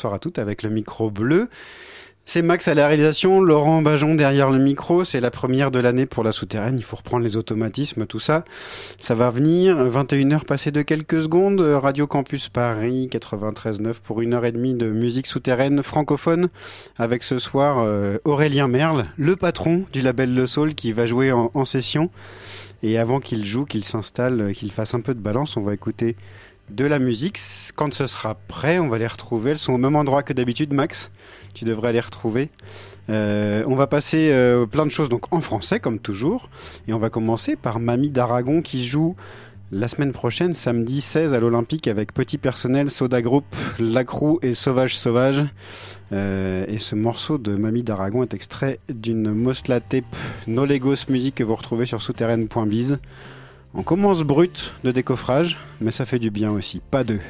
Bonsoir à toutes avec le micro bleu. C'est Max à la réalisation, Laurent Bajon derrière le micro, c'est la première de l'année pour la souterraine, il faut reprendre les automatismes, tout ça. Ça va venir, 21h passées de quelques secondes, Radio Campus Paris 93.9 pour une heure et demie de musique souterraine francophone, avec ce soir euh, Aurélien Merle, le patron du label Le Soul qui va jouer en, en session. Et avant qu'il joue, qu'il s'installe, euh, qu'il fasse un peu de balance, on va écouter de la musique. Quand ce sera prêt, on va les retrouver. Elles sont au même endroit que d'habitude, Max. Tu devrais les retrouver. Euh, on va passer euh, plein de choses donc en français comme toujours et on va commencer par Mamie d'Aragon qui joue la semaine prochaine samedi 16 à l'Olympique avec petit personnel Soda Group, Lacrou et Sauvage Sauvage. Euh, et ce morceau de Mamie d'Aragon est extrait d'une Mosla Tape No Legos musique que vous retrouvez sur souterraine.biz. On commence brut de décoffrage, mais ça fait du bien aussi. Pas deux.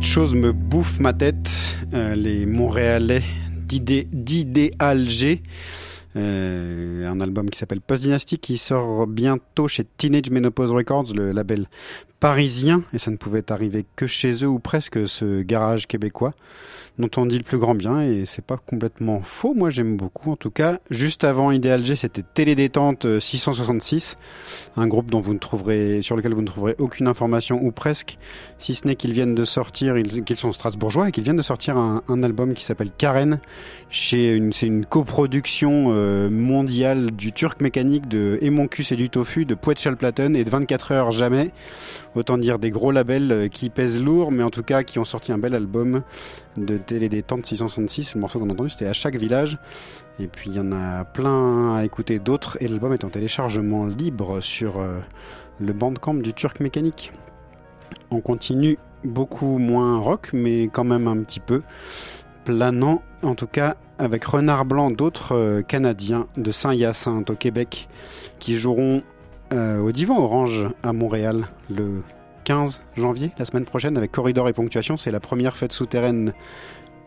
Chose me bouffe ma tête, euh, les Montréalais d'Idéal G. Euh, un album qui s'appelle Post Dynasty qui sort bientôt chez Teenage Menopause Records, le label parisien, et ça ne pouvait arriver que chez eux ou presque ce garage québécois dont on dit le plus grand bien et c'est pas complètement faux. Moi, j'aime beaucoup. En tout cas, juste avant Idéal G, c'était Télédétente 666, euh, un groupe dont vous ne trouverez, sur lequel vous ne trouverez aucune information ou presque, si ce n'est qu'ils viennent de sortir, qu'ils sont strasbourgeois et qu'ils viennent de sortir un, album qui s'appelle Karen. C'est une coproduction euh, mondiale du Turc mécanique de Emoncus et du Tofu, de Poet Platten et de 24 heures jamais. Autant dire des gros labels euh, qui pèsent lourd, mais en tout cas qui ont sorti un bel album de télé détente 666. Le morceau qu'on a entendu, c'était à chaque village. Et puis il y en a plein à écouter d'autres. Et l'album est en téléchargement libre sur euh, le bandcamp du Turc Mécanique. On continue beaucoup moins rock, mais quand même un petit peu. Planant, en tout cas, avec Renard Blanc, d'autres euh, Canadiens de Saint-Hyacinthe au Québec, qui joueront euh, au Divan Orange à Montréal le 15 janvier, la semaine prochaine, avec Corridor et Ponctuation. C'est la première fête souterraine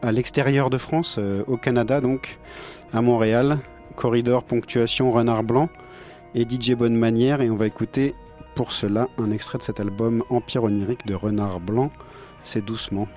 à l'extérieur de France, euh, au Canada donc, à Montréal. Corridor, Ponctuation, Renard Blanc et DJ Bonne Manière. Et on va écouter pour cela un extrait de cet album Empire onirique de Renard Blanc. C'est doucement.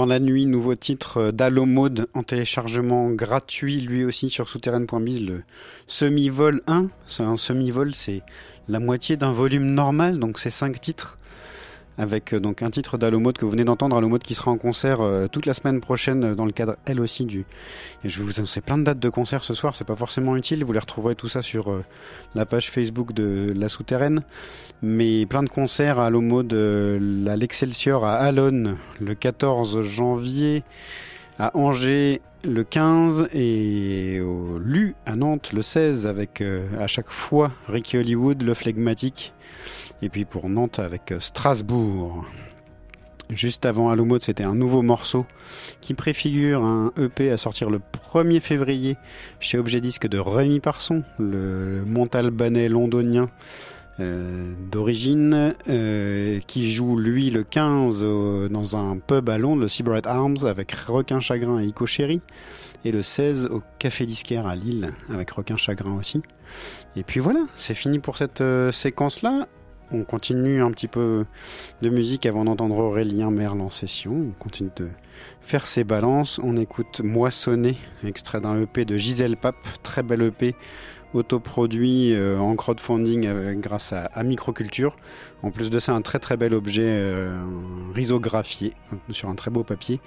Dans la nuit, nouveau titre d'Allo Mode en téléchargement gratuit, lui aussi sur souterraine.biz, le semi-vol 1. C'est un semi-vol, c'est la moitié d'un volume normal, donc c'est 5 titres. Avec euh, donc un titre d'Allo Mode que vous venez d'entendre, Allo Mode qui sera en concert euh, toute la semaine prochaine euh, dans le cadre elle aussi du. Et je vais vous annoncer plein de dates de concert ce soir, c'est pas forcément utile, vous les retrouverez tout ça sur la page Facebook de la souterraine. Mais plein de concerts à Allo Mode, euh, à l'Excelsior à Alonne le 14 janvier, à Angers le 15 et au LU à Nantes le 16 avec à chaque fois Ricky Hollywood, le flegmatique. Et puis pour Nantes avec euh, Strasbourg. Juste avant Allo Mode, c'était un nouveau morceau qui préfigure un EP à sortir le 1er février chez Objet Disque de Rémi Parson, le montalbanais londonien euh, d'origine, euh, qui joue lui le 15 au- dans un pub à Londres, le Seabright Arms, avec Requin Chagrin et Ico Chéri, et le 16 au Café Disquaire à Lille, avec Requin Chagrin aussi. Et puis voilà, c'est fini pour cette séquence-là. On continue un petit peu de musique avant d'entendre Aurélien Merle en session. On continue de faire ses balances. On écoute Moissonner, extrait d'un EP de Gisèle Pape, très bel EP autoproduit euh, en crowdfunding grâce à, Microculture. En plus de ça, un très très bel objet euh, euh, sur un très beau papier.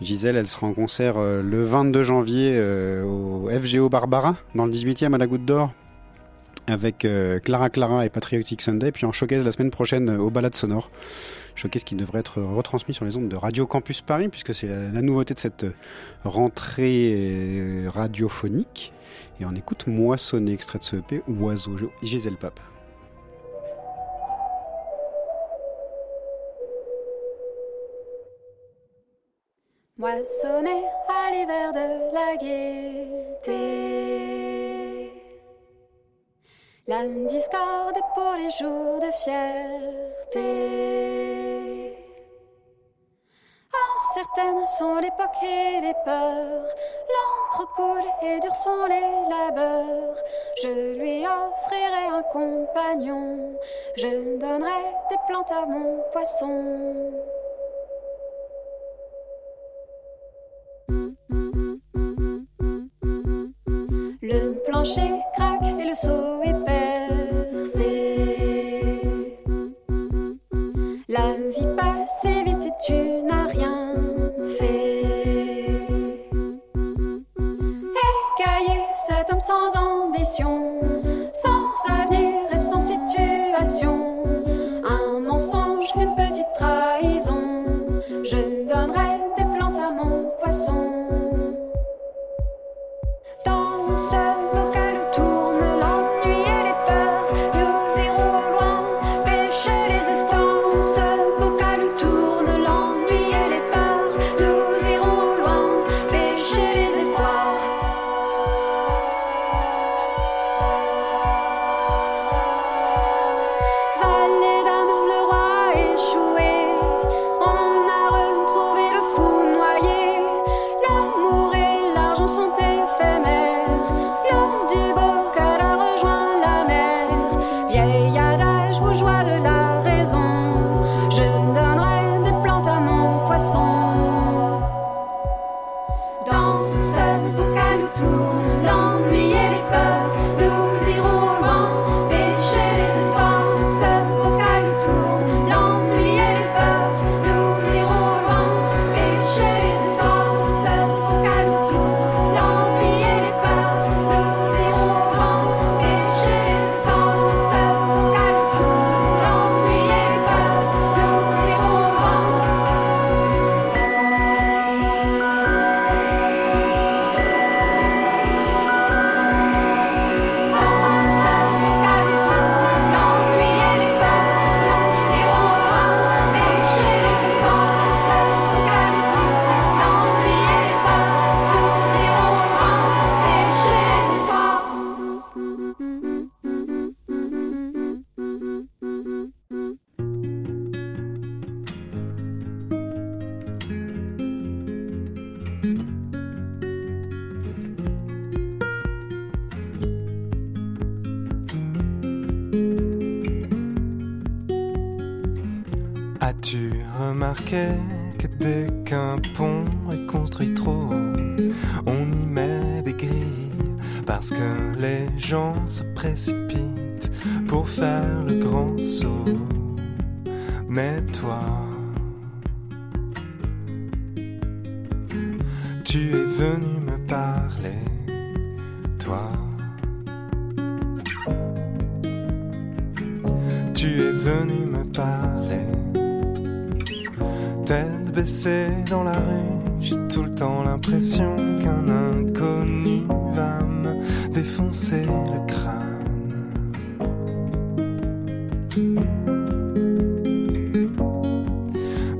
Gisèle, elle sera en concert euh, le 22 janvier euh, au FGO Barbara, dans le 18e à la Goutte d'Or, avec euh, Clara Clara et Patriotic Sunday, puis en showcase la semaine prochaine euh, au Balade Sonore. Showcase qui devrait être retransmis sur les ondes de Radio Campus Paris, puisque c'est la, la nouveauté de cette euh, rentrée euh, radiophonique. Et on écoute Moissonner, extrait de ce EP, Oiseau, Gisèle Pape. Moissonner à l'hiver de la gaieté. La discorde pour les jours de fierté. Incertaines sont l'époque et les peurs. L'encre coule et durs sont les labeurs. Je lui offrirai un compagnon. Je donnerai des plantes à mon poisson. Le plancher craque et le seau vie passe et vite et tu n'as rien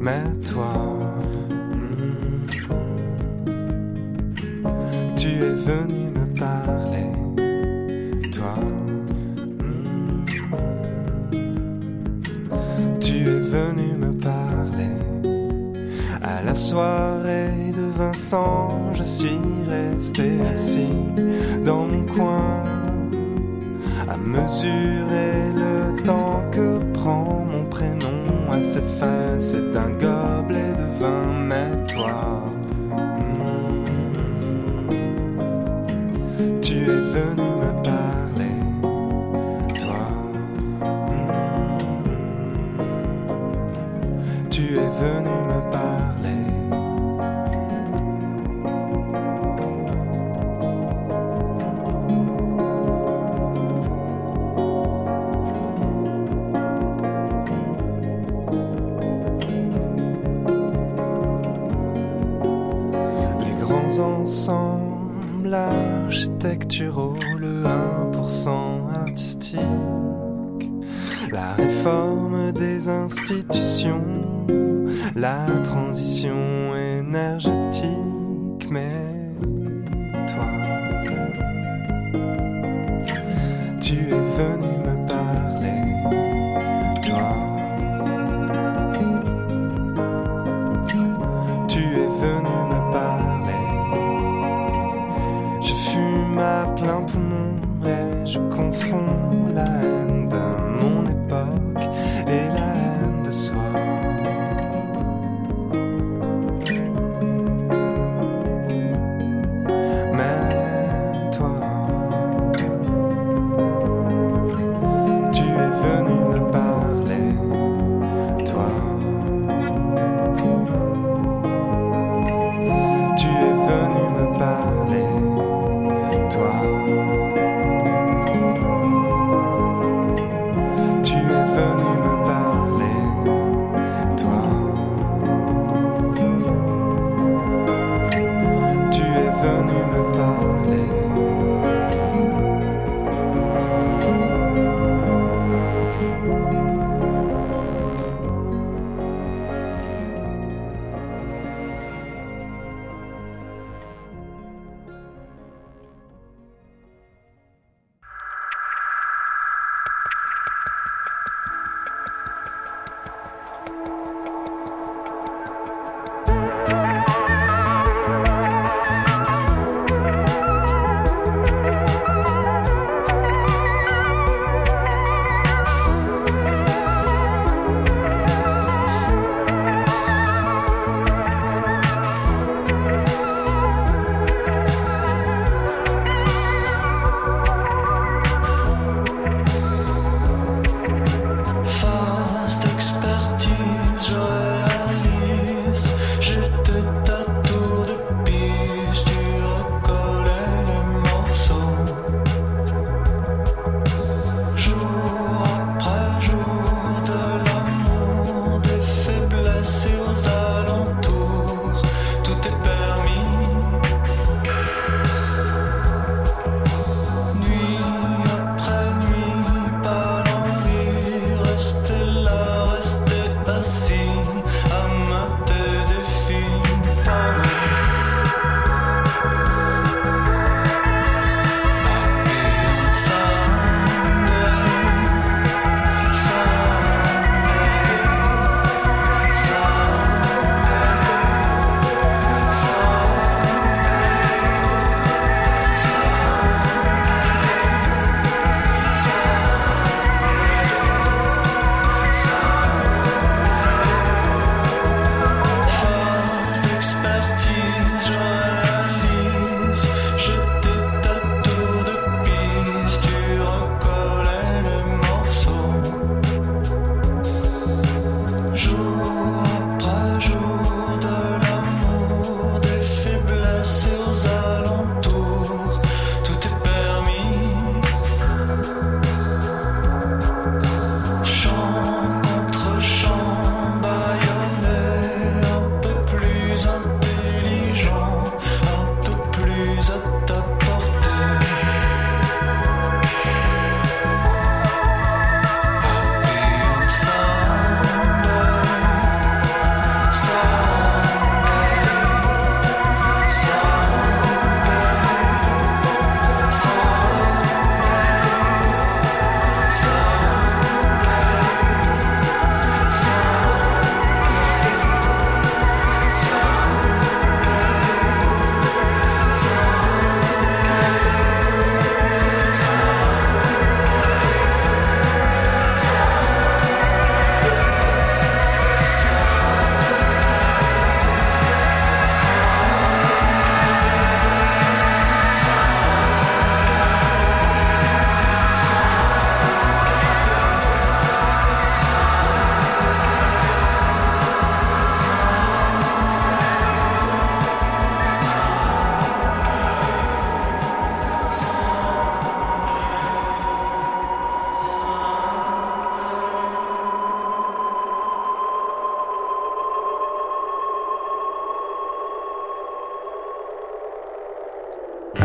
Toi, tu es venu me parler, toi. tu es venu me parler. À la soirée de Vincent, je suis resté assis dans mon coin à mesurer le temps que prend venu la transition énergétique,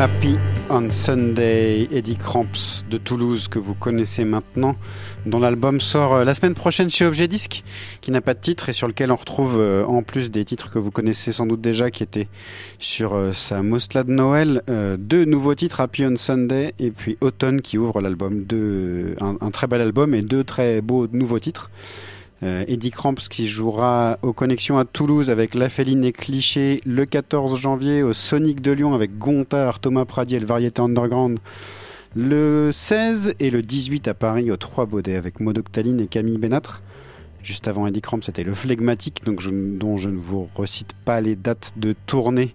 Happy on Sunday, Eddie Cramps de Toulouse que vous connaissez maintenant, dont l'album sort euh, la semaine prochaine chez Objet Disque, qui n'a pas de titre et sur lequel on retrouve euh, en plus des titres que vous connaissez sans doute déjà, qui étaient sur euh, sa Mosla de Noël, deux nouveaux titres, Happy on Sunday et puis Autumn qui ouvre l'album, un très bel album et deux très beaux nouveaux titres. Euh, Eddie Cramps qui jouera aux connexions à Toulouse avec La Féline et Cliché le 14 janvier, au Sonic de Lyon avec Gontard, Thomas Pradier, le Variété Underground le 16 et le 18 à Paris au Trois Baudets avec Maud Octaline et Camille Bénatre. Juste avant Eddie Cramps, c'était le Phlegmatique, donc dont je ne vous recite pas les dates de tournée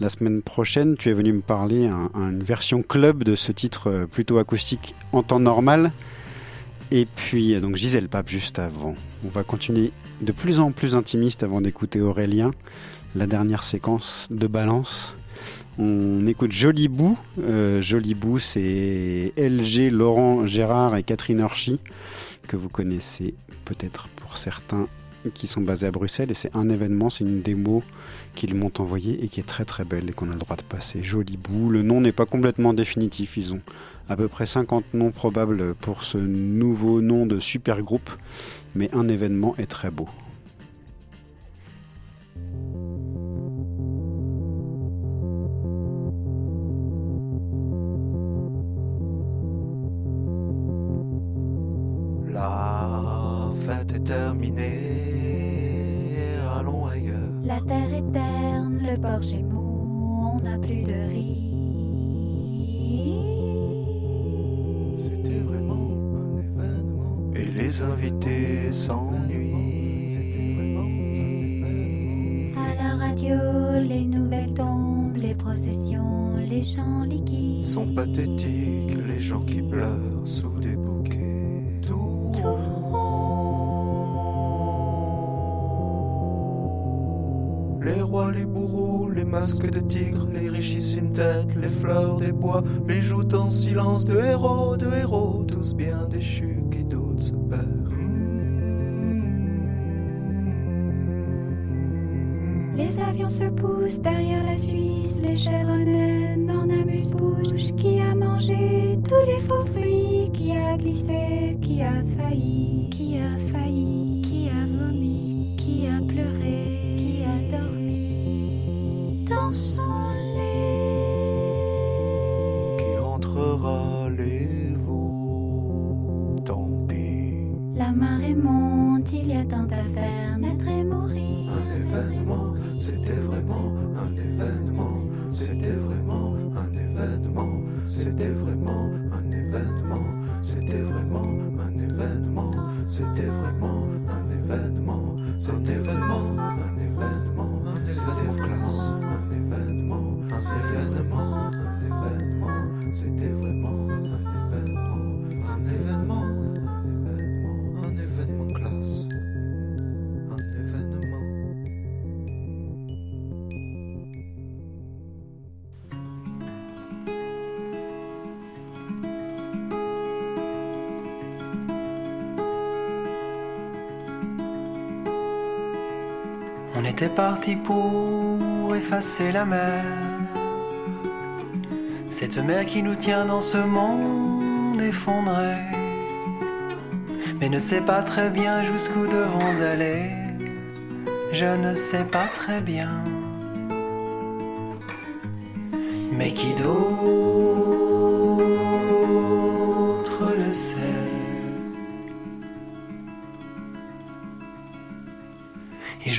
la semaine prochaine. Tu es venu me parler un, un- une version club de ce titre euh, plutôt acoustique en temps normal. Et puis, euh, donc Gisèle Pape juste avant. On va continuer de plus en plus intimiste avant d'écouter Aurélien, la dernière séquence de Balance. On écoute Joli Bout. Euh, Joli Bout, c'est LG, Laurent Gérard et Catherine Orchy, que vous connaissez peut-être pour certains qui sont basés à Bruxelles. Et c'est un événement, c'est une démo qu'ils m'ont envoyée et qui est très très belle et qu'on a le droit de passer. Joli Bout. Le nom n'est pas complètement définitif. Ils ont à peu près 50 noms probables pour ce nouveau nom de super groupe, mais un événement est très beau. La fête est terminée, allons ailleurs. La terre est terne, le porche est mou, on n'a plus de riz. C'était vraiment un événement. Et les invités s'ennuient. C'était vraiment un événement. À la radio, les nouvelles tombent, les processions, les chants liquides. Sont pathétiques les gens qui pleurent sous des bouquets. Tout Tout Les rois, les bourreaux, les masques de tigre, les richisses une tête, les fleurs des bois, les joutes en silence de héros, de héros, tous bien déchus qui d'autres se perdent. Les avions se poussent derrière la Suisse, les chèvres en amuse-bouche. Qui a mangé tous les faux fruits Qui a glissé Qui a failli Qui a failli Qui rentrera les veaux, tant pis. La marée monte, il y a tant à faire, naître et mourir. Un événement, c'était vraiment un événement, c'était vraiment un événement, c'était vraiment un événement, c'était vraiment un événement, c'était vraiment un événement, un événement, parti pour effacer la mer. Cette mer qui nous tient dans ce monde effondré. Mais ne sais pas très bien jusqu'où devons aller. Je ne sais pas très bien. Mais qui d'autre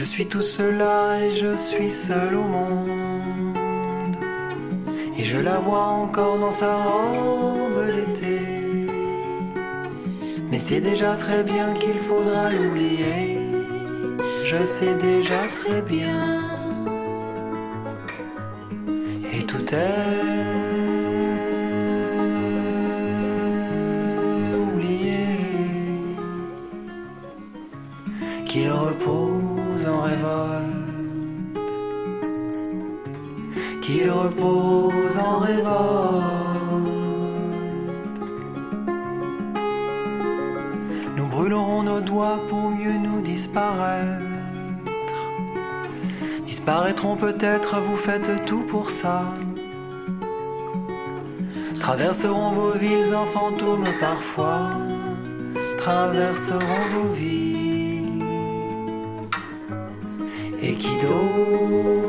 je suis tout là et je suis seul au monde. Et je la vois encore dans sa robe d'été. Mais c'est déjà très bien qu'il faudra l'oublier. Je sais déjà très bien. Vous faites tout pour ça. Traverseront vos villes en fantômes parfois, traverseront vos villes. Et qui d'autre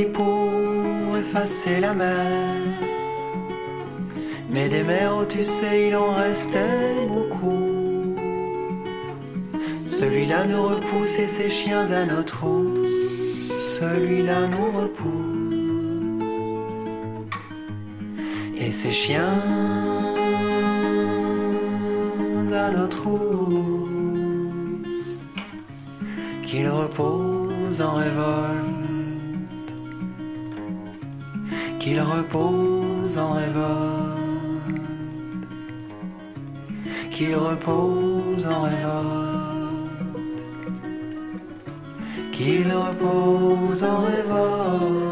pour effacer la mer. Mais des mers, oh, tu sais, il en restait beaucoup. Celui-là nous repousse et ses chiens à notre trousse. Celui-là nous repousse. Et ses chiens à notre trousse. Qu'il repose en révolte. Qu'il repose en révolte. Qu'il repose en révolte. Qu'il repose en révolte.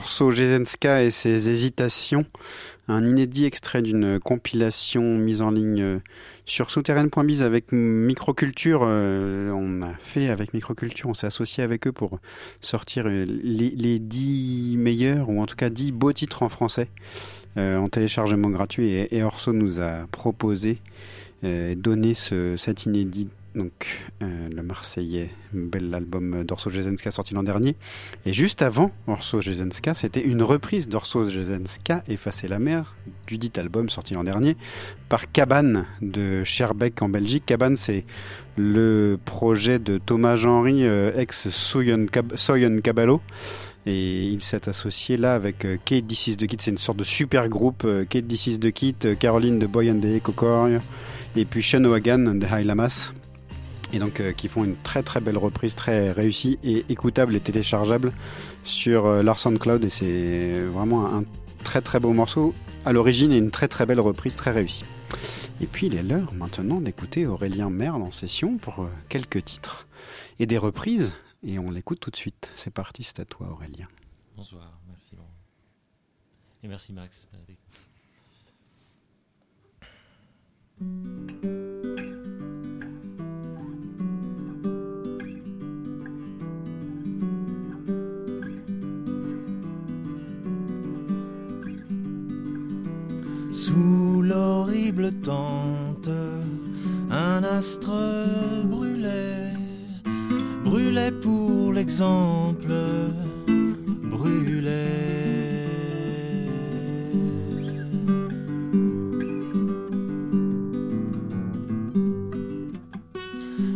Orso Jezenska et ses hésitations, un inédit extrait d'une compilation mise en ligne euh, sur souterraine.biz avec Microculture. euh, on a fait avec Microculture, on s'est associé avec eux pour sortir euh, les, les 10 meilleurs, ou en tout cas 10 beaux titres en français en téléchargement gratuit. Et, Orso nous a proposé, donné ce, cet inédit. Donc, euh, le Marseillais, bel album d'Orso Jezenska sorti l'an dernier. Et juste avant Orso Jezenska, c'était une reprise d'Orso Jezenska, Effacer la mer, du dit album sorti l'an dernier, par Cabane de Scherbeck en Belgique. Cabane, c'est le projet de Thomas Genry, euh, Cab- Soyon Caballo. Et il s'est associé là avec euh, Kate This is the Kid, c'est une sorte de super groupe. Kate This is the Kid, euh, Caroline de Boy and the Echo Choir, et puis Sean O'Hagan de High Lamas et donc euh, qui font une très très belle reprise très réussie et écoutable et téléchargeable sur euh, leur SoundCloud et c'est vraiment un très très beau morceau à l'origine et une très très belle reprise très réussie. Et puis il est l'heure maintenant d'écouter Aurélien Merle en session pour euh, quelques titres et des reprises et on l'écoute tout de suite. C'est parti, c'est à toi Aurélien. Bonsoir, merci Laurent. Et merci Max. Sous l'horrible tente, un astre brûlait, brûlait pour l'exemple, brûlait.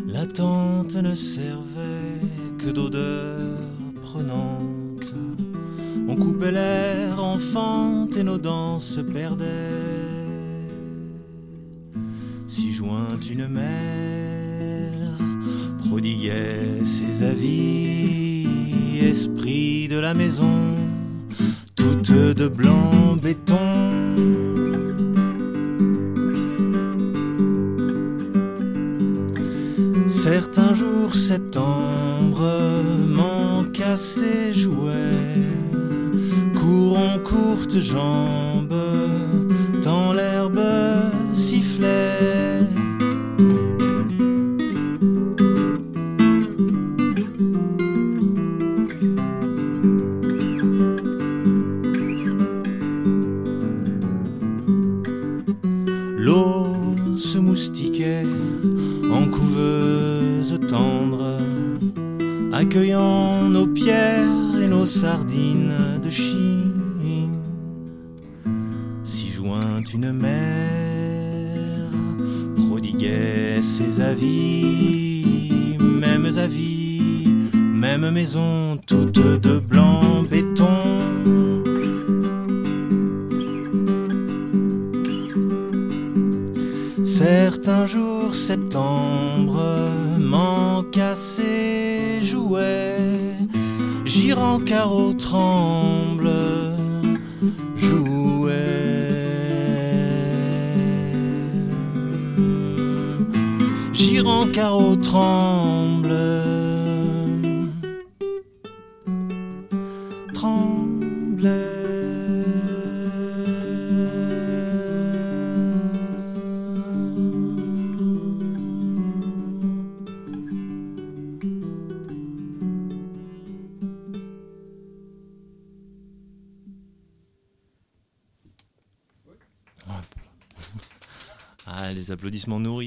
La tente ne servait que d'odeur prenante. On coupait l'air en fente et nos dents se perdaient. Si jointe une mère prodiguait ses avis, esprit de la maison, toute de blanc béton. Certains jours septembre manque à ses jouets, courtes jambes,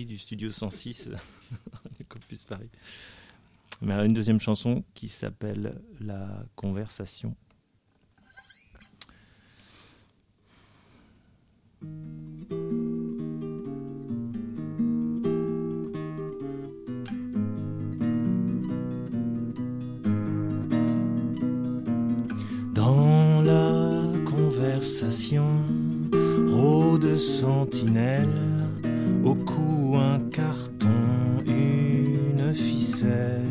du studio 106 de Campus Paris. Mais une deuxième chanson qui s'appelle La conversation. Dans la conversation, rôde sentinelle, au cou un carton, une ficelle.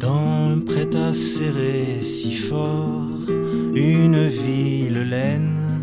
Dans un prêt à serrer si fort, une ville laine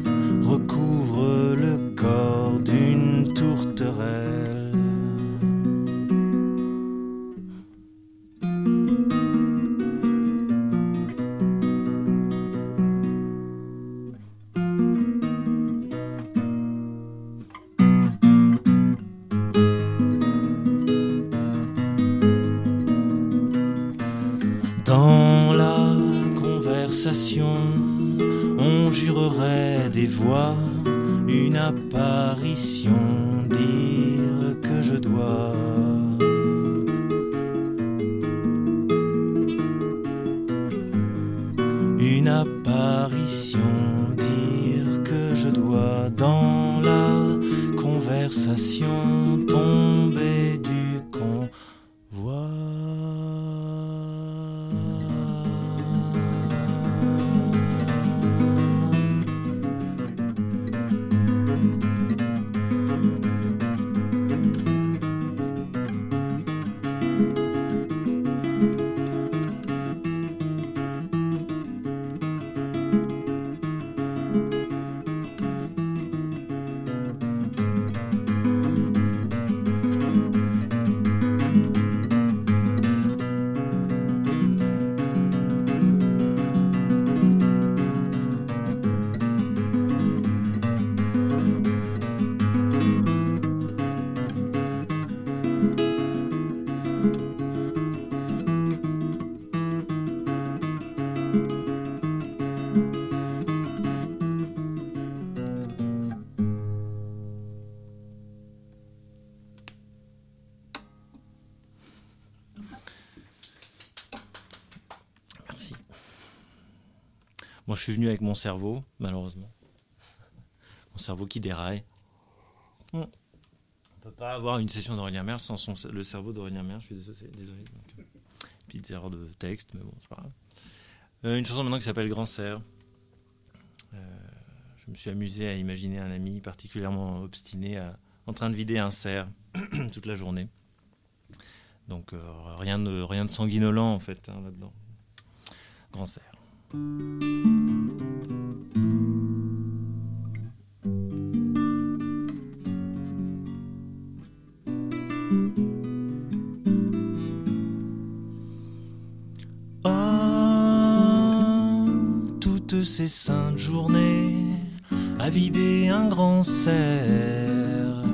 cerveau, malheureusement. Mon cerveau qui déraille. On peut pas avoir une session d'Aurélien Merle sans son- le cerveau d'Aurélien Merle. Je suis désolé. désolé. Euh, petite erreur de texte, mais bon, c'est pas grave. Euh, une chanson maintenant qui s'appelle Grand Serre. Euh, je me suis amusé à imaginer un ami particulièrement obstiné en train de vider un cerf toute la journée. Donc rien, de, rien de sanguinolent en fait hein, là-dedans. Grand cerf. Oh, toutes ces saintes journées à vider un grand cerf.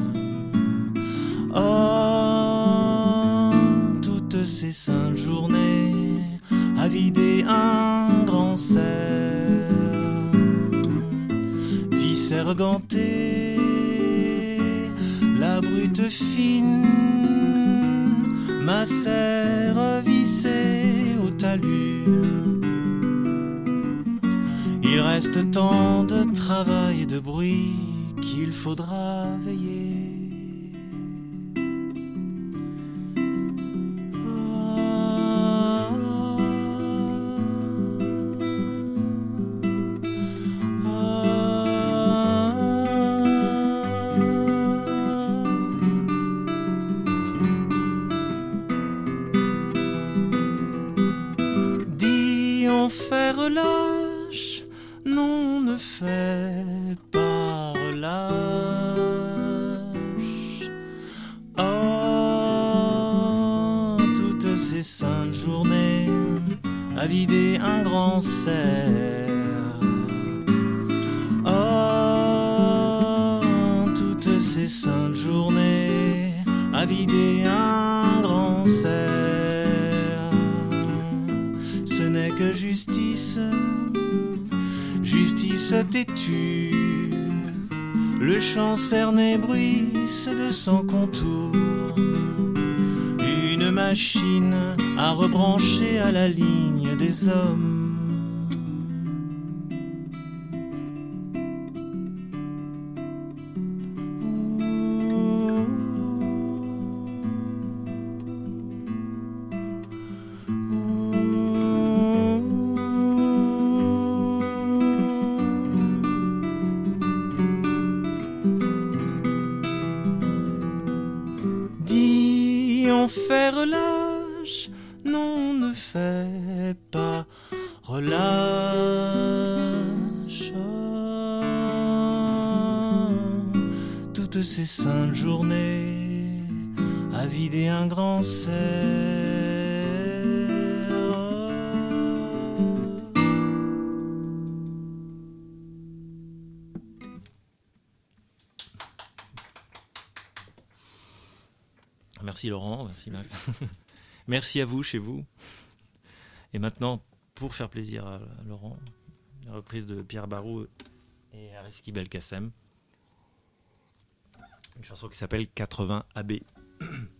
Oh, tant de travail et de bruit qu'il faudra veiller. Ligne Merci Laurent, merci à vous chez vous. Et maintenant, pour faire plaisir à Laurent, la reprise de Pierre Barou et Ariski Belkacem. Une chanson qui s'appelle 80 AB.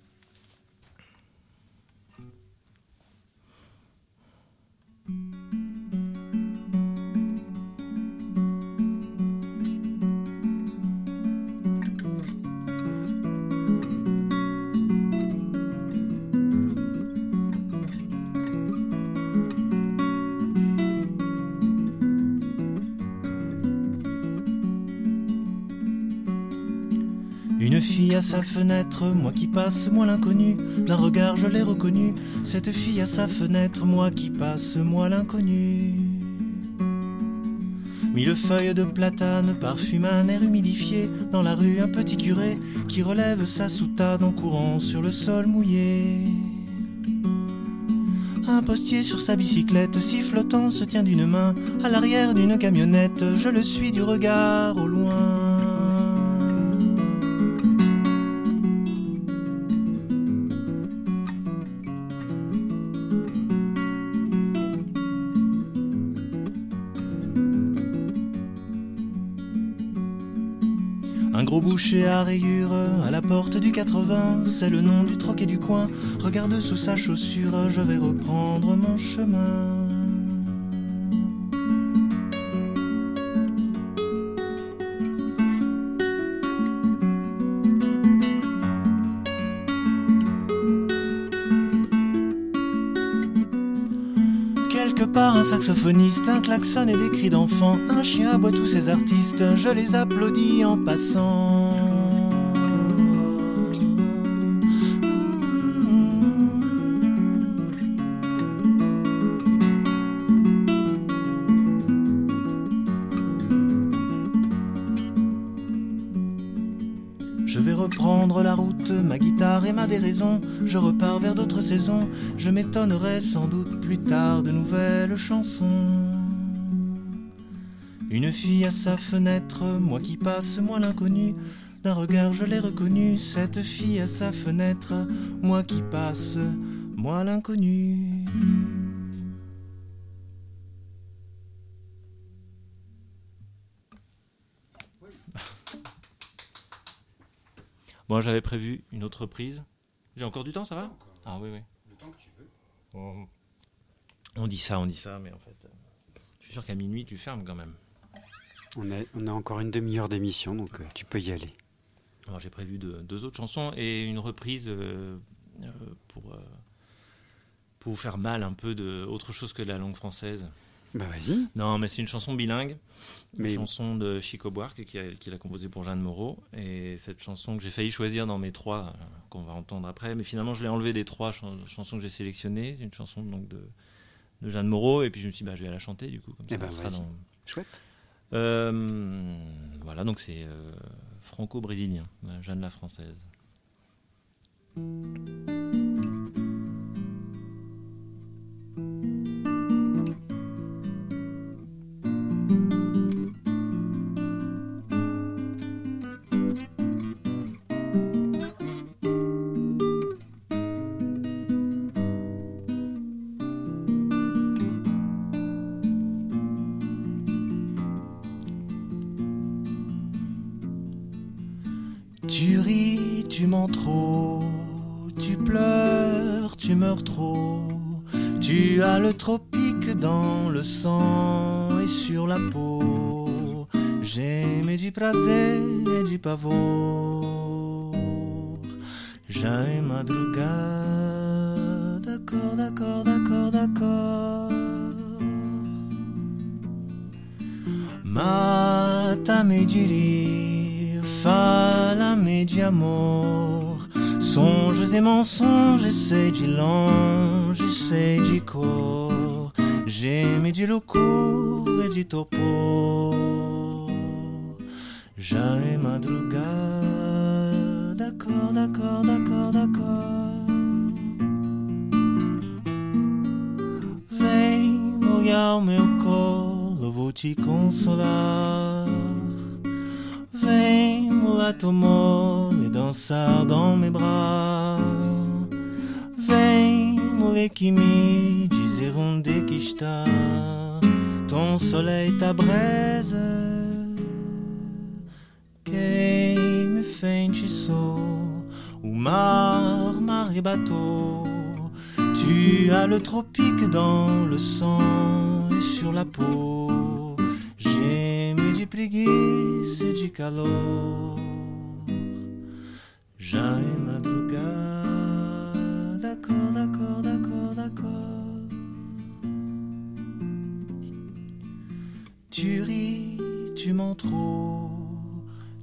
fille à sa fenêtre, moi qui passe, moi l'inconnu. D'un regard je l'ai reconnue. Cette fille à sa fenêtre, moi qui passe, moi l'inconnu. Mille feuilles de platane parfument un air humidifié. Dans la rue, un petit curé qui relève sa soutane en courant sur le sol mouillé. Un postier sur sa bicyclette, sifflotant, se tient d'une main à l'arrière d'une camionnette. Je le suis du regard au loin. Boucher à à la porte du 80, c'est le nom du troquet du coin. Regarde sous sa chaussure, je vais reprendre mon chemin. Quelque part, un saxophoniste, un klaxon et des cris d'enfants. Un chien aboie tous ces artistes, je les applaudis en passant. Je m'étonnerai sans doute plus tard de nouvelles chansons. Une fille à sa fenêtre, moi qui passe, moi l'inconnu. D'un regard je l'ai reconnue, cette fille à sa fenêtre, moi qui passe, moi l'inconnu. Bon, j'avais prévu une autre prise. J'ai encore du temps, ça va? Ah oui, oui. Le temps que tu veux. On... on dit ça, on dit ça, mais en fait, euh, je suis sûr qu'à minuit, tu fermes quand même. On a, on a encore une demi-heure d'émission, donc euh, tu peux y aller. Alors j'ai prévu deux, deux autres chansons et une reprise euh, euh, pour, euh, pour vous faire mal un peu de autre chose que de la langue française. Bah vas-y. Non, mais c'est une chanson bilingue, Mais- une chanson de Chico Buarque qui a, l'a composée pour Jeanne Moreau. Et cette chanson que j'ai failli choisir dans mes trois, euh, qu'on va entendre après, mais finalement je l'ai enlevée des trois chan- chansons que j'ai sélectionnées. C'est une chanson donc de, de Jeanne Moreau, et puis je me suis dit, bah, je vais la chanter du coup, comme ça Eh ben, sera dans. Chouette. Euh, voilà, donc c'est euh, franco-brésilien, Jeanne la française. Le sang et sur la peau. J'aime du prazer et du pavor. J'ai madrugada, d'accord, d'accord, d'accord, d'accord. Mata-me de rire, fala-me de amor. Songes et mensonges, sei de longe, sei de cor. Geme de loucura e de topor. Já é madrugada, d'accord, d'accord, d'accord, d'accord. Vem molhar o meu colo, vou te consolar. Vem, mulato mole, dançar dans mes bras. Vem, moleque, me está ton soleil, ta braise. Queime feitiçou o mar, et. Tu as le tropique dans le sang et sur la peau. Geme de preguiça e de calor. Já é madrugada, acorda, acorda, acorda, acorda. Tu ris, tu mens trop,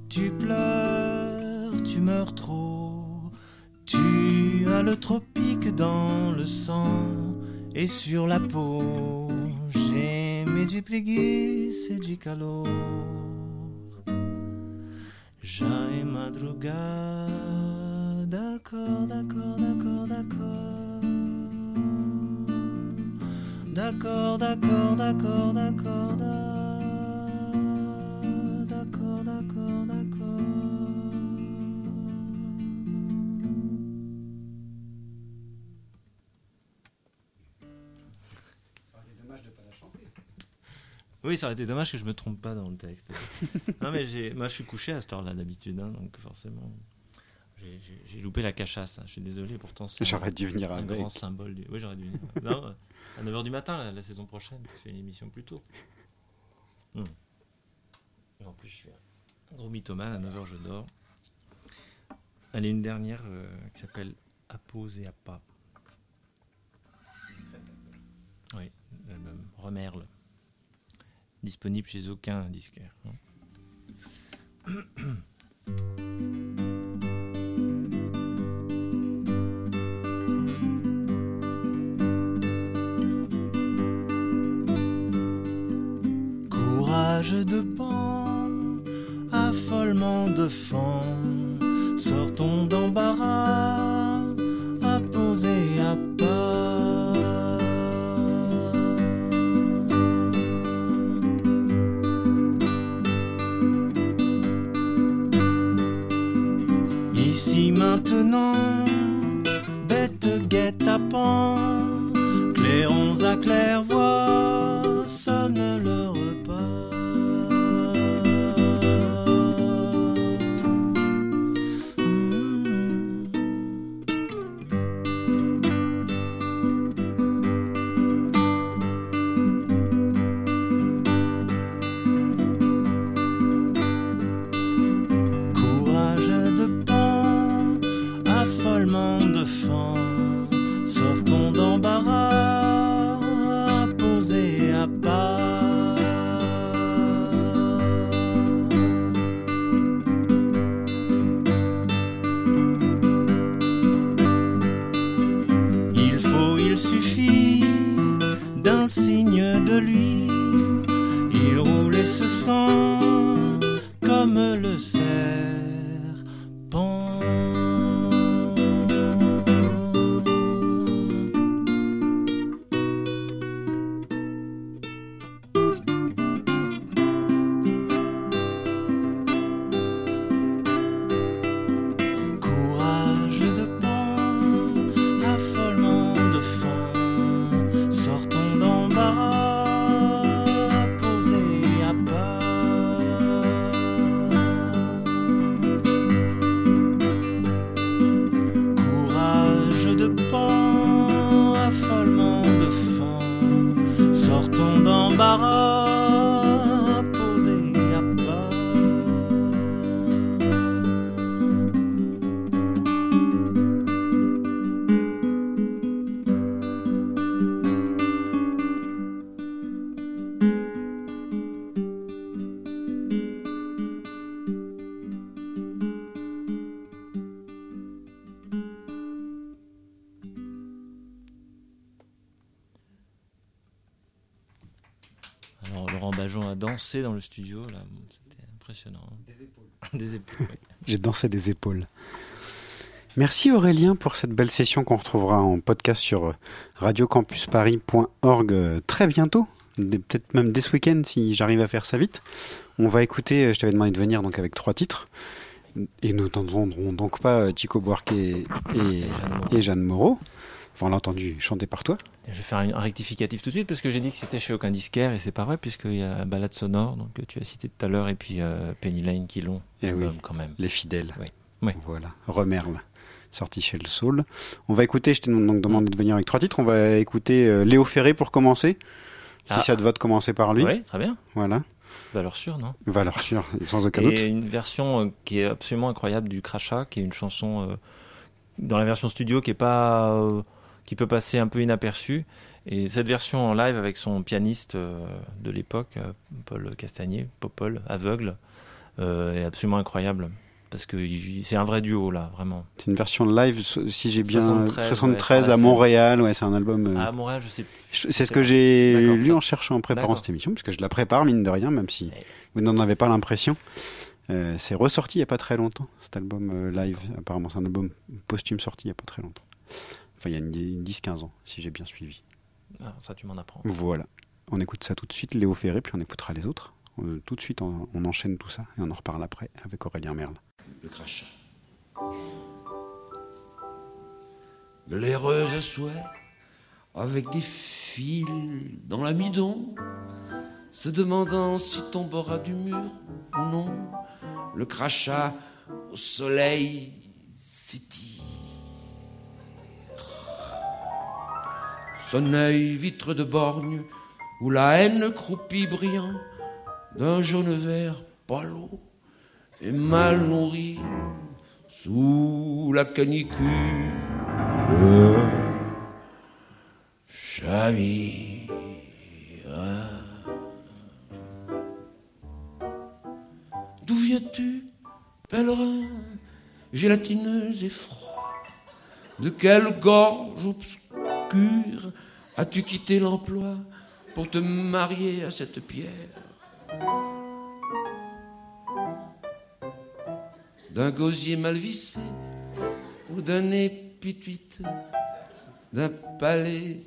tu pleures, tu meurs trop. Tu as le tropique dans le sang et sur la peau. Geme de preguiça e de calor. Já é madrugada, acorda, acorda, acorda, acorda. D'accord, d'accord, d'accord, d'accord. D'accord, d'accord, d'accord. Oui, ça aurait été dommage que je me trompe pas dans le texte. non, mais j'ai, moi, je suis couché à cette heure-là d'habitude, hein, donc forcément, j'ai, j'ai- j'ai loupé la cachasse. hein. Je suis désolé, pourtant c'est J'aurais dû venir un avec. grand symbole. Du... Oui, j'aurais dû venir. non, euh, à 9h du matin, la, la saison prochaine, fais une émission plus tôt. Hmm. Et en plus, je suis un gros mythomane, à 9h je dors. Allez, une dernière euh, qui s'appelle À pause et pas. Oui, l'album Remerle. Disponible chez aucun disquaire. hein. Courage de pan, affolement de fond, sortons d'embarras, à poser à pas. Ici maintenant, bête guet-apens, a dansé dans le studio, là. C'était impressionnant. hein. Des épaules. Des épaules, oui. J'ai dansé des épaules. Merci Aurélien pour cette belle session qu'on retrouvera en podcast sur euh, radiocampusparis.org euh, très bientôt, peut-être même dès ce week-end si j'arrive à faire ça vite. On va écouter, euh, je t'avais demandé de venir donc avec trois titres, et nous n'entendrons donc pas Chico Buarque et, et, et Jeanne Moreau. Enfin, on l'a entendu chanter par toi. Et Je vais faire un, rectificatif tout de suite parce que j'ai dit que c'était chez aucun disquaire et c'est pas vrai puisqu'il y a Balade Sonore, donc que tu as cité tout à l'heure, et puis euh, Penny Lane qui l'ont Eh oui, quand même. les fidèles. Oui. Oui. Voilà, Remerle, sorti chez le Soul. On va écouter, je t'ai donc demandé de venir avec trois titres, on va écouter euh, Léo Ferré pour commencer. Si Ah. ça te va de commencer par lui. Oui, très bien. Voilà, Valeur sûre, non? Valeur sûre, sans aucun doute. Et une version euh, qui est absolument incroyable du Crachat, qui est une chanson dans la version studio qui est pas qui peut passer un peu inaperçue. Et cette version en live avec son pianiste euh, de l'époque, euh, Paul Castagnier, Popol, aveugle, euh, est absolument incroyable. Parce que c'est un vrai duo là, vraiment. C'est une version live, si j'ai bien 73, 73 ouais, sur la à. Montréal. Ouais, c'est un album. euh, À Montréal, je sais. c'est ce que j'ai lu en cherchant, en préparant cette émission, puisque je la prépare mine de rien, même si Ouais. vous n'en avez pas l'impression. Euh, c'est ressorti il y a pas très longtemps, cet album euh, live. Apparemment, c'est un album posthume sorti il y a pas très longtemps. Enfin, il y a une, une 10-15 ans, si j'ai bien suivi. Ah, ça, tu m'en apprends. Voilà. On écoute ça tout de suite, Léo Ferré, puis on écoutera les autres. Euh, tout de suite, on, on enchaîne tout ça et on en reparle après avec Aurélien Merle. le crachat. Glaireuse à souhait, avec des fils dans l'amidon, se demandant si tombera du mur ou non, le crachat au soleil s'étire. Son œil vitre de borgne, où la haine croupit brillant, d'un jaune vert pâle et mal nourri, sous la canicule, chavire. D'où viens-tu, pèlerin, gélatineuse et froid? De quelle gorge obscure as-tu quitté l'emploi pour te marier à cette pierre? D'un gosier mal vissé ou d'un épituite, d'un palais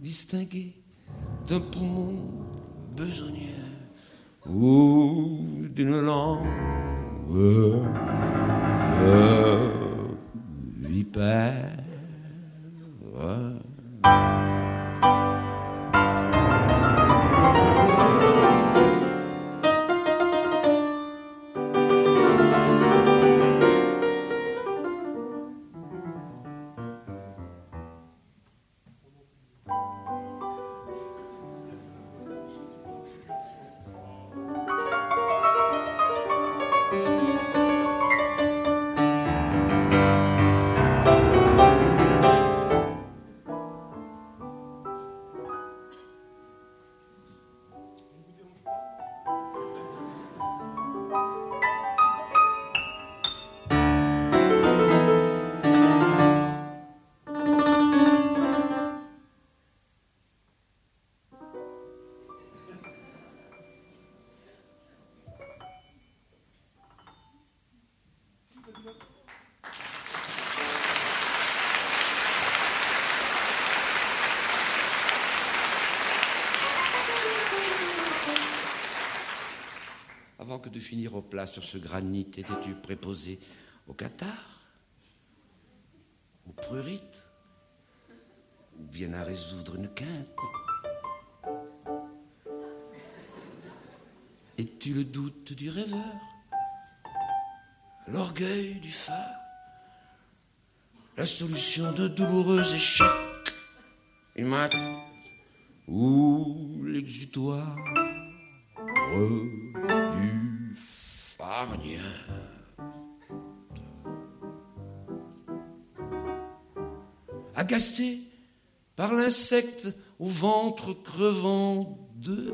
distingué, d'un poumon besogneux ou d'une langue euh, vipère. Plat sur ce granit, étais-tu préposé au cathare Au prurite Ou bien à résoudre une quinte? Es-tu le doute du rêveur L'orgueil du phare La solution de douloureux échecs mat Ou l'exutoire Agacé par l'insecte au ventre crevant de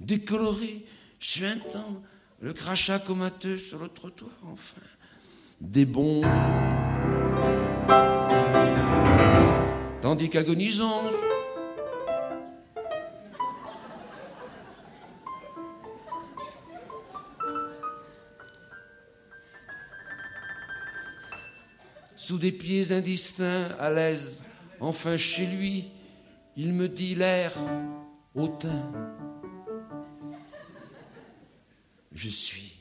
décoloré, suintant le crachat comateux sur le trottoir, enfin, des bons. Tandis qu'agonisant, sous des pieds indistincts, à l'aise, enfin chez lui, il me dit l'air hautain. Je suis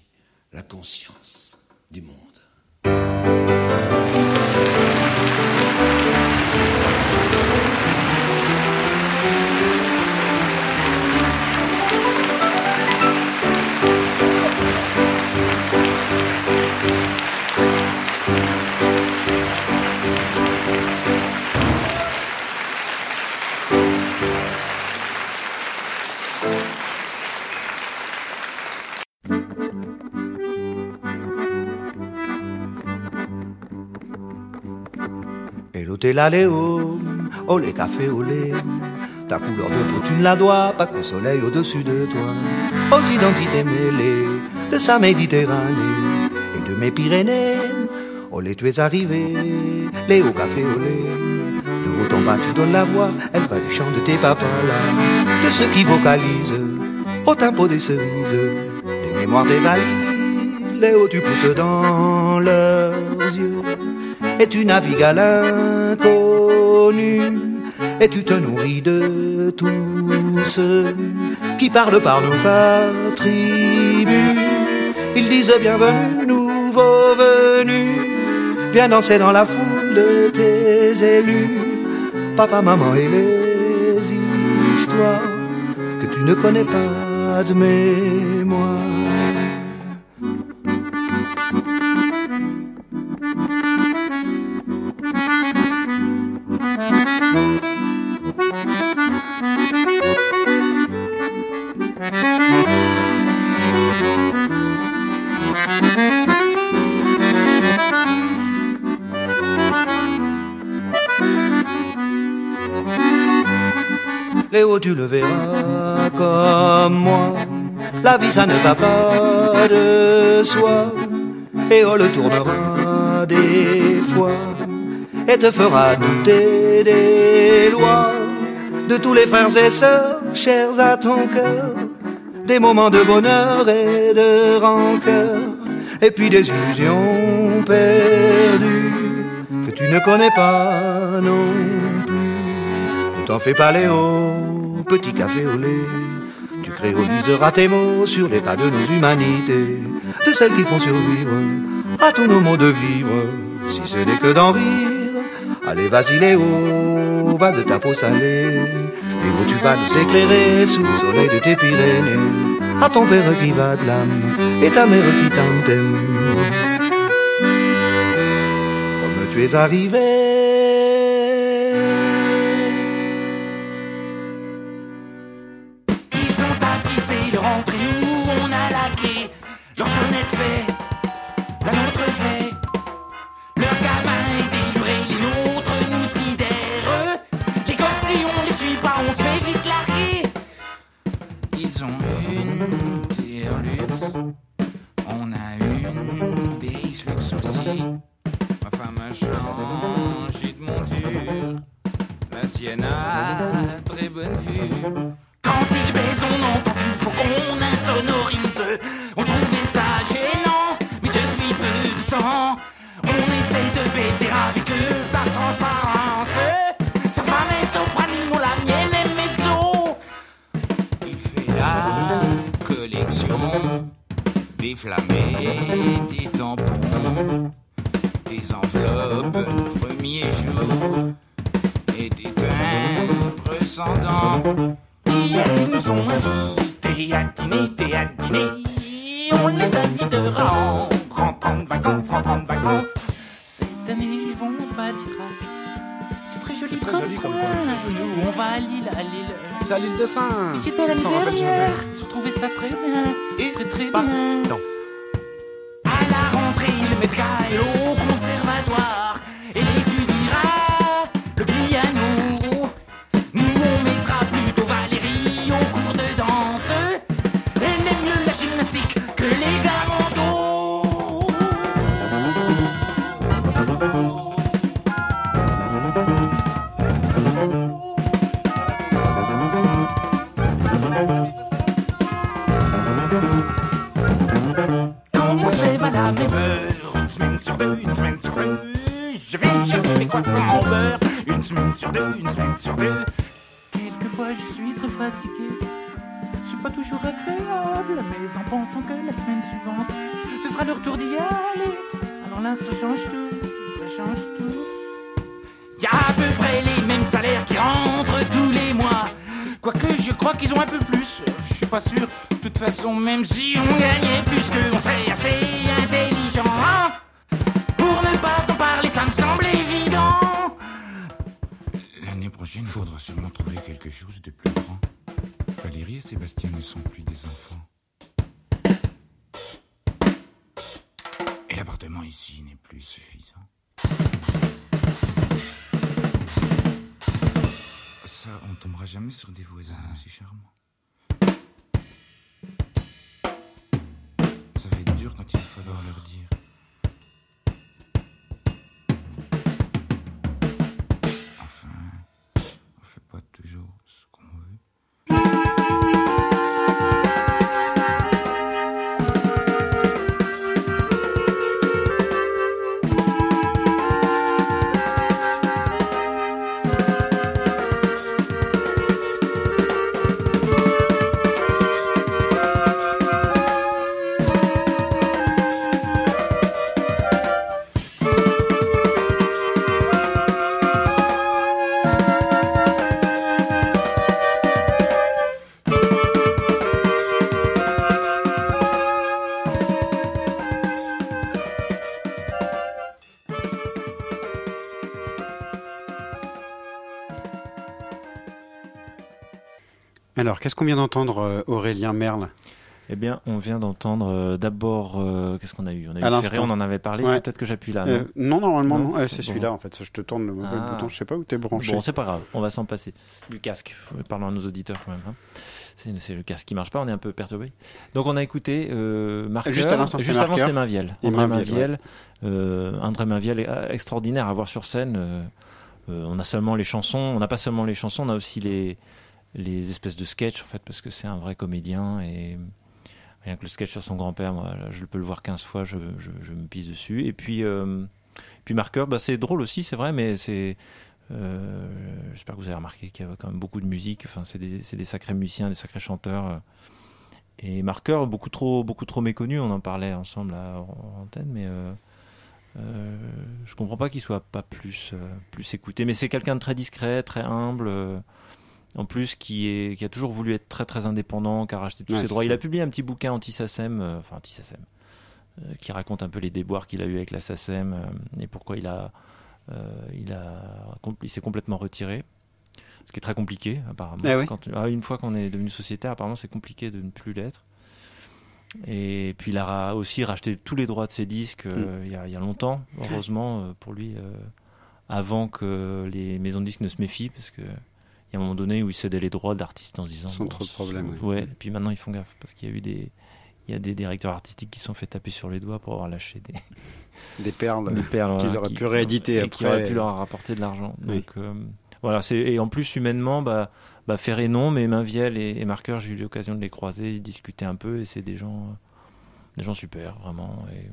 la conscience du monde. Léo, oh les cafés, oh les. Ta couleur de peau, tu ne la dois pas qu'au soleil au-dessus de toi. Aux identités mêlées de sa Méditerranée et de mes Pyrénées. Olé, tu es arrivé, Léo café, olé. De haut en bas, tu donnes la voix, elle va du chant de tes papas là. De ceux qui vocalisent au tempo des cerises, des mémoires des valides. Léo, tu pousses dans yeux et tu navigues à l'inconnu et tu te nourris de tous ceux qui parlent par nos tribus. Ils disent bienvenue, nouveau venu, viens danser dans la foule de tes élus. Papa, maman et les histoires que tu ne connais pas de mémoire. Léo, tu le verras comme moi. La vie, ça ne va pas de soi. Et on le tournera des fois. Et te fera douter des lois. De tous les frères et sœurs, chers à ton cœur. Des moments de bonheur et de rancœur. Et puis des illusions perdues. Que tu ne connais pas non plus. Ne t'en fais pas Léo, petit café au lait. Tu créoliseras tes mots sur les pas de nos humanités, de celles qui font survivre à tous nos mots de vivre, si ce n'est que d'en rire. Allez, vas-y Léo, va de ta peau salée. Léo, tu vas nous éclairer sous le soleil de tes Pyrénées. À ton père qui va de l'âme et ta mère qui t'aime. Comme tu es arrivé. Baiser avec eux par transparence. Sa femme est soprano, la mienne est mezzo. Il fait la collection des flammés, des tampons, des enveloppes premier jour et des timbres sans. À à Lille. C'est à l'île de Saint. C'était l'année S'en rappelle dernière. J'ai trouvé ça très bien. Et très très bien. non. À la rentrée, il mettra au Alors, qu'est-ce qu'on vient d'entendre, euh, Aurélien Merle? Eh bien, on vient d'entendre euh, d'abord. euh, Qu'est-ce qu'on a eu? On a À eu. Ferré, on en avait parlé. Ouais. Peut-être que j'appuie là. Euh, non, normalement, non. C'est celui-là, en fait. Je te tourne le mauvais Ah. bouton. Je sais pas où t'es branché. Bon, c'est pas grave, on va s'en passer. Du casque, parlons à nos auditeurs quand même. hein. C'est le casque qui marche pas, on est un peu perturbé. Donc on a écouté Marqueur. Juste à l'instant, Juste avant, c'était Mainviel. André Mainviel, André Mainviel est extraordinaire à voir sur scène. on a seulement les chansons, on n'a pas seulement les chansons, on a aussi les, les espèces de sketchs en fait, parce que c'est un vrai comédien et rien que le sketch sur son grand-père, moi, je peux le voir 15 fois, je, me pisse dessus. Et puis, euh, puis Marqueur, bah, c'est drôle aussi, c'est vrai, mais c'est. euh, J'espère que vous avez remarqué qu'il y avait quand même beaucoup de musique. Enfin, c'est des, des sacrés musiciens, des sacrés chanteurs. Et Marqueur, beaucoup trop, beaucoup trop méconnu. On en parlait ensemble à, en antenne, mais euh, euh, je comprends pas qu'il soit pas plus, plus écouté. Mais c'est quelqu'un de très discret, très humble. En plus, qui, est, qui a toujours voulu être très très indépendant, qui a racheté tous Ouais, ses droits. Il a publié un petit bouquin anti-SACEM, euh, enfin anti-SACEM, euh, qui raconte un peu les déboires qu'il a eu avec la SACEM euh, et pourquoi il a, il a, il s'est complètement retiré. Ce qui est très compliqué, apparemment. Oui Quand- ah, une fois qu'on est devenu sociétaire, apparemment, c'est compliqué de ne plus l'être. Et puis il a aussi racheté tous les droits de ses disques euh, il y, a, il y a longtemps, heureusement pour lui, avant que les maisons de disques ne se méfient, parce que il y a un moment donné où il cédait les droits d'artistes en se disant Sans bon, trop de problèmes, Ouais. ouais. et puis maintenant ils font gaffe parce qu'il y a eu des il y a des directeurs artistiques qui se sont fait taper sur les doigts pour avoir lâché des Des perles des perles qu'ils auraient qui- pu rééditer et après. qui auraient pu leur rapporter de l'argent. Oui. Donc euh, voilà, c'est et en plus humainement, bah, bah Ferré non, mais Mainviel et, et Marqueur, j'ai eu l'occasion de les croiser, discuter un peu, et c'est des gens, des gens super, vraiment. Et,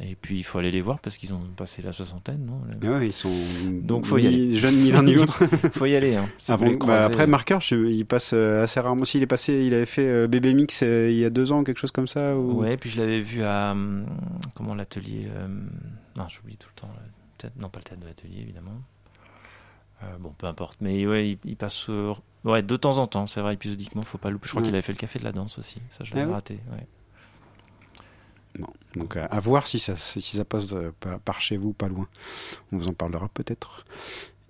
et puis il faut aller les voir parce qu'ils ont passé la soixantaine, non? Ouais, ils sont Donc faut y ni aller. jeunes ni l'un ni l'autre. faut y aller. Hein, si bah, après, Marqueur, je- il passe euh, assez rarement. S'il est passé, il avait fait euh, Bébé Mix euh, il y a deux ans, quelque chose comme ça. Ou... Ouais, puis je l'avais vu à comment l'atelier. euh, non, j'oublie tout le temps. le non, pas le théâtre de l'atelier, évidemment. Euh, bon, peu importe. Mais ouais, il, il passe. euh, ouais, de temps en temps, c'est vrai, épisodiquement, faut pas louper. Je crois Ouais. qu'il avait fait le café de la danse aussi. Ça, je l'avais Ah raté. Ouais. Donc à, à voir si ça, passe euh, par, chez vous, pas loin. On vous en parlera peut-être.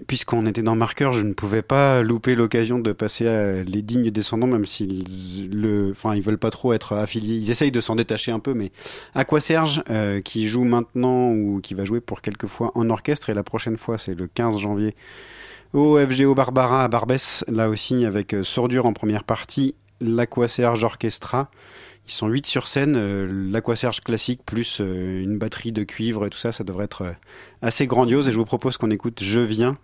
Puisqu'on était dans Marqueur, je ne pouvais pas louper l'occasion de passer à les dignes descendants, même s'ils le, ils veulent pas trop être affiliés. Ils essayent de s'en détacher un peu, mais Aqua Serge, euh, qui joue maintenant ou qui va jouer pour quelques fois en orchestre, et la prochaine fois, c'est le 15 janvier au FGO Barbara à Barbès, là aussi avec euh, Sordure en première partie, l'Aqua Serge Orchestra. Ils sont 8 sur scène, euh, l'Aqua Serge classique plus euh, une batterie de cuivre et tout ça, ça devrait être euh, assez grandiose. Et je vous propose qu'on écoute Je viens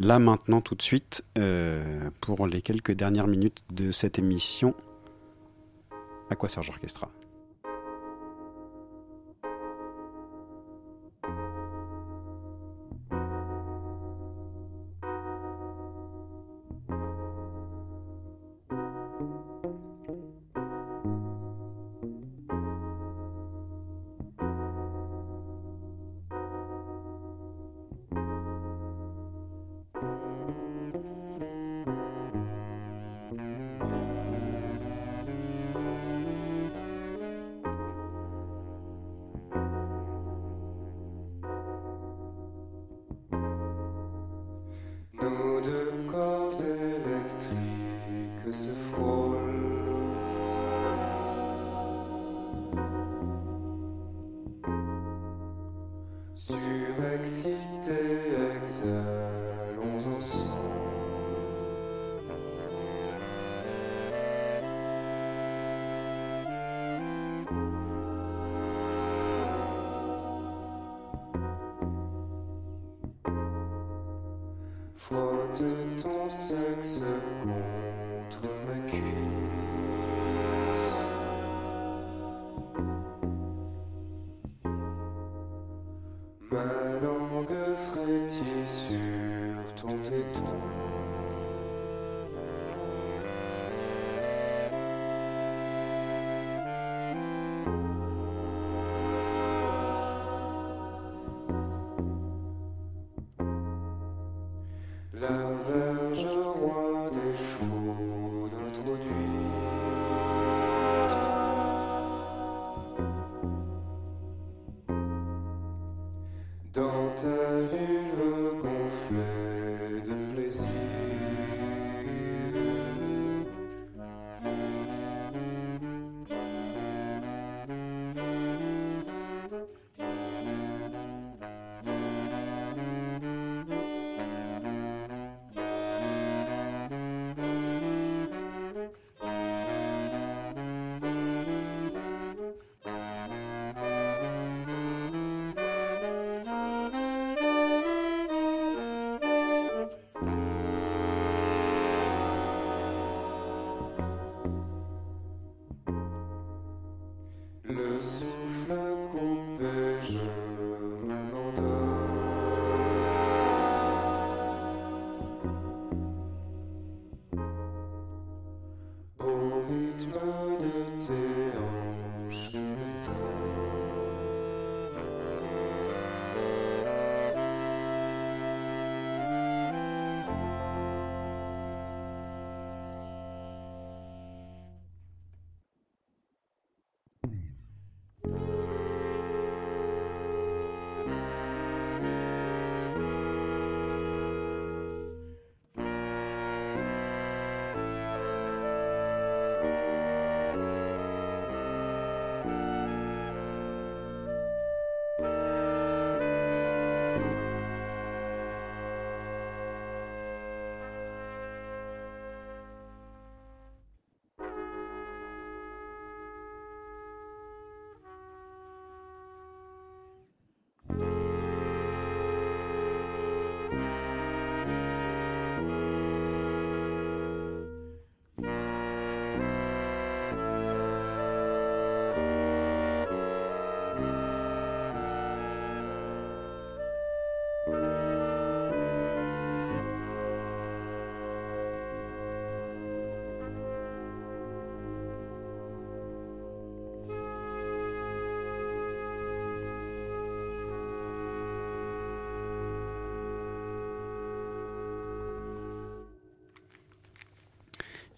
là maintenant tout de suite pour les quelques dernières minutes de cette émission Aqua Serge Orchestra.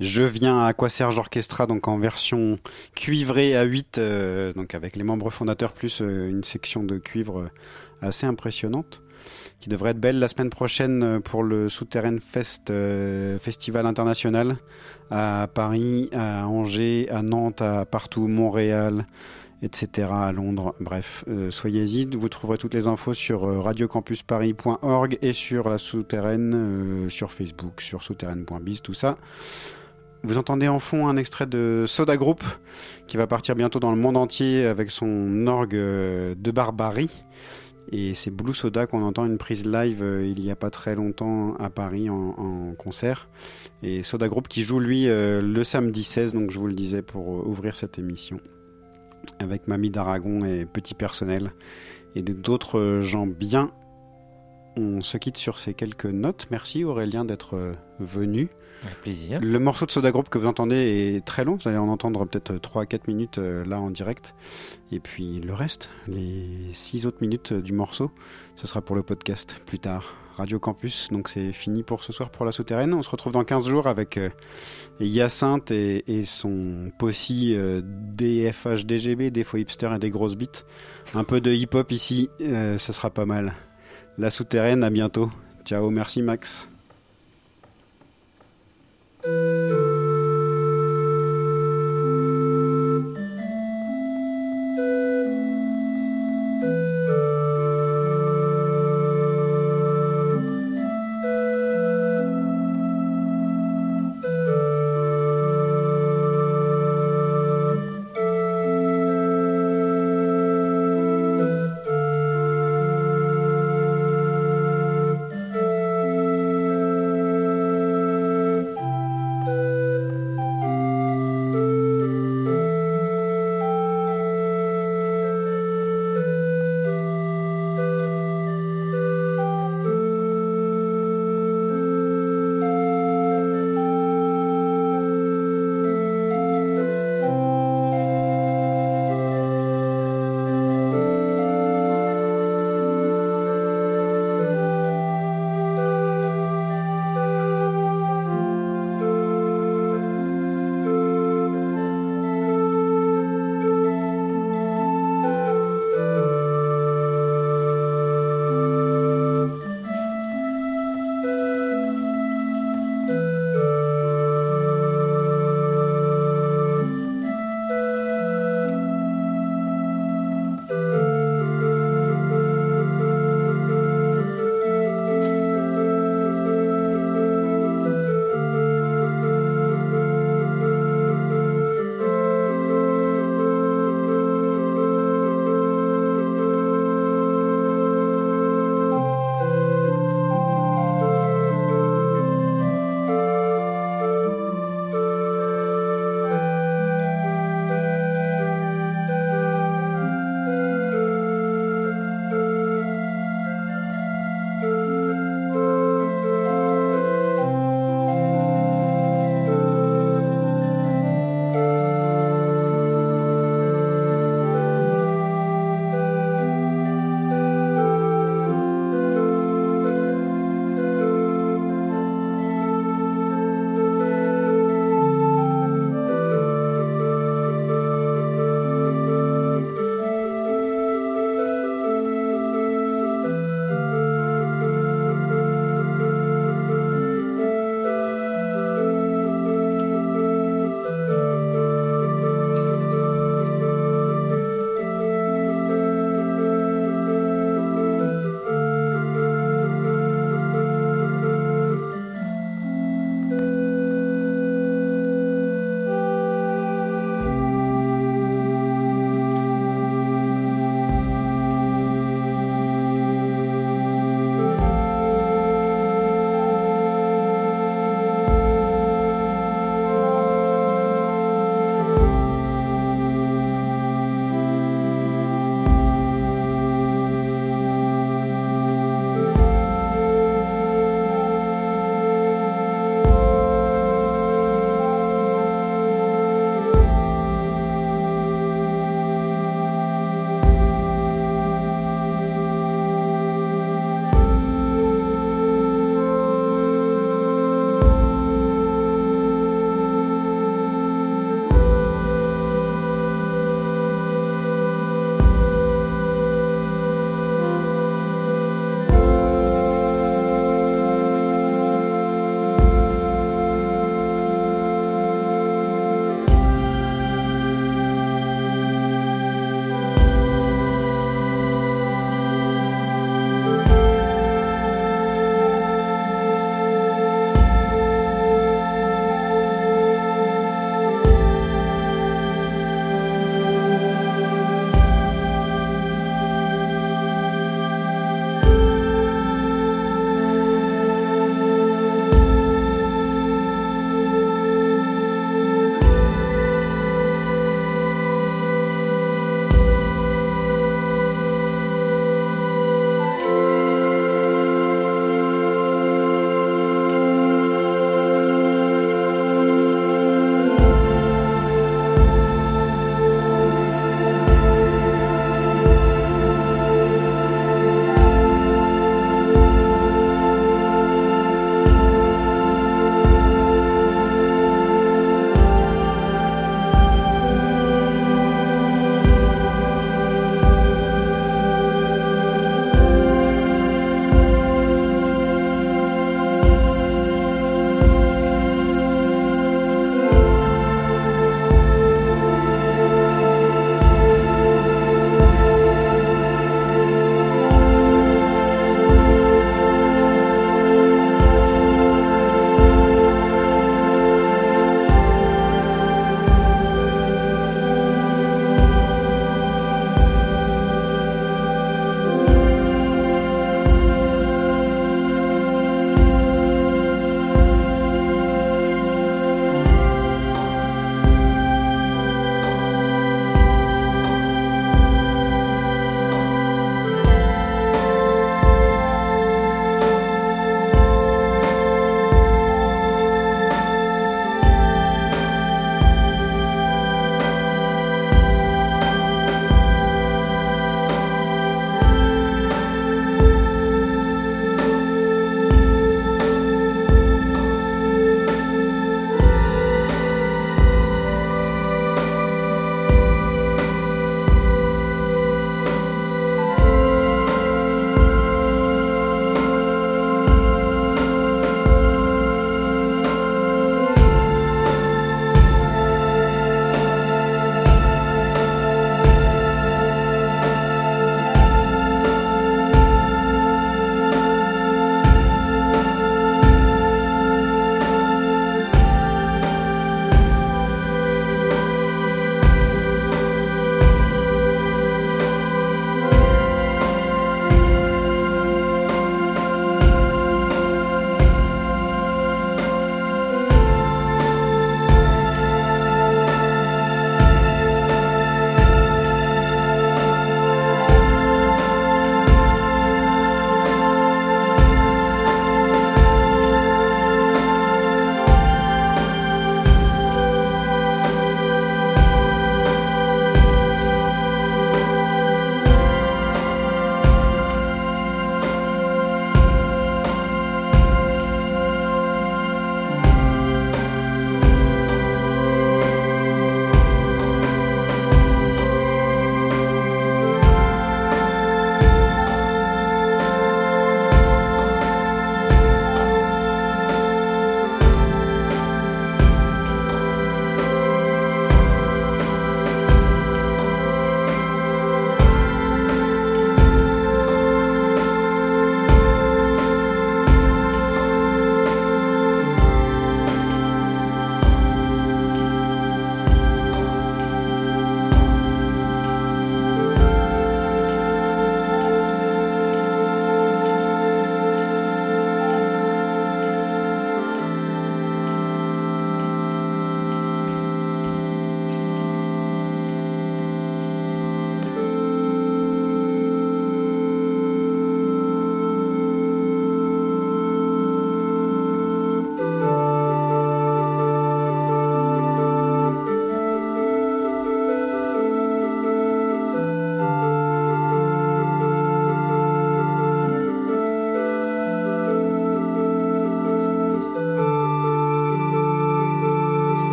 Je viens à quoi Serge Orchestra, donc en version cuivrée à 8, euh, donc avec les membres fondateurs plus euh, une section de cuivre euh, assez impressionnante, qui devrait être belle la semaine prochaine pour le Souterrain Fest Festival International à Paris, à Angers, à Nantes, à partout, Montréal, etc., à Londres. Bref, soyez-y. Vous trouverez toutes les infos sur radiocampusparis.org et sur la Souterraine, sur Facebook, sur souterraine.biz, tout ça. Vous entendez en fond un extrait de Soda Group qui va partir bientôt dans le monde entier avec son orgue euh, de barbarie. Et c'est Blue Soda qu'on entend une prise live euh, il y a pas très longtemps à Paris en, concert. Et Soda Group qui joue lui euh, le samedi 16, donc je vous le disais pour ouvrir cette émission. Avec Mamie d'Aragon et Petit Personnel et d'autres gens bien. On se quitte sur ces quelques notes. Merci Aurélien d'être venu. Le morceau de Soda Group que vous entendez est très long, vous allez en entendre peut-être 3 à 4 minutes euh, là en direct. Et puis le reste, les 6 autres minutes euh, du morceau, ce sera pour le podcast plus tard. Radio Campus, donc c'est fini pour ce soir pour la souterraine. On se retrouve dans 15 jours avec euh, Hyacinthe et, son possi euh, DFHDGB, des faux hipsters et des grosses bites. Un peu de hip-hop ici, euh, ce sera pas mal. La souterraine, à bientôt. Ciao, merci Max. Thank you.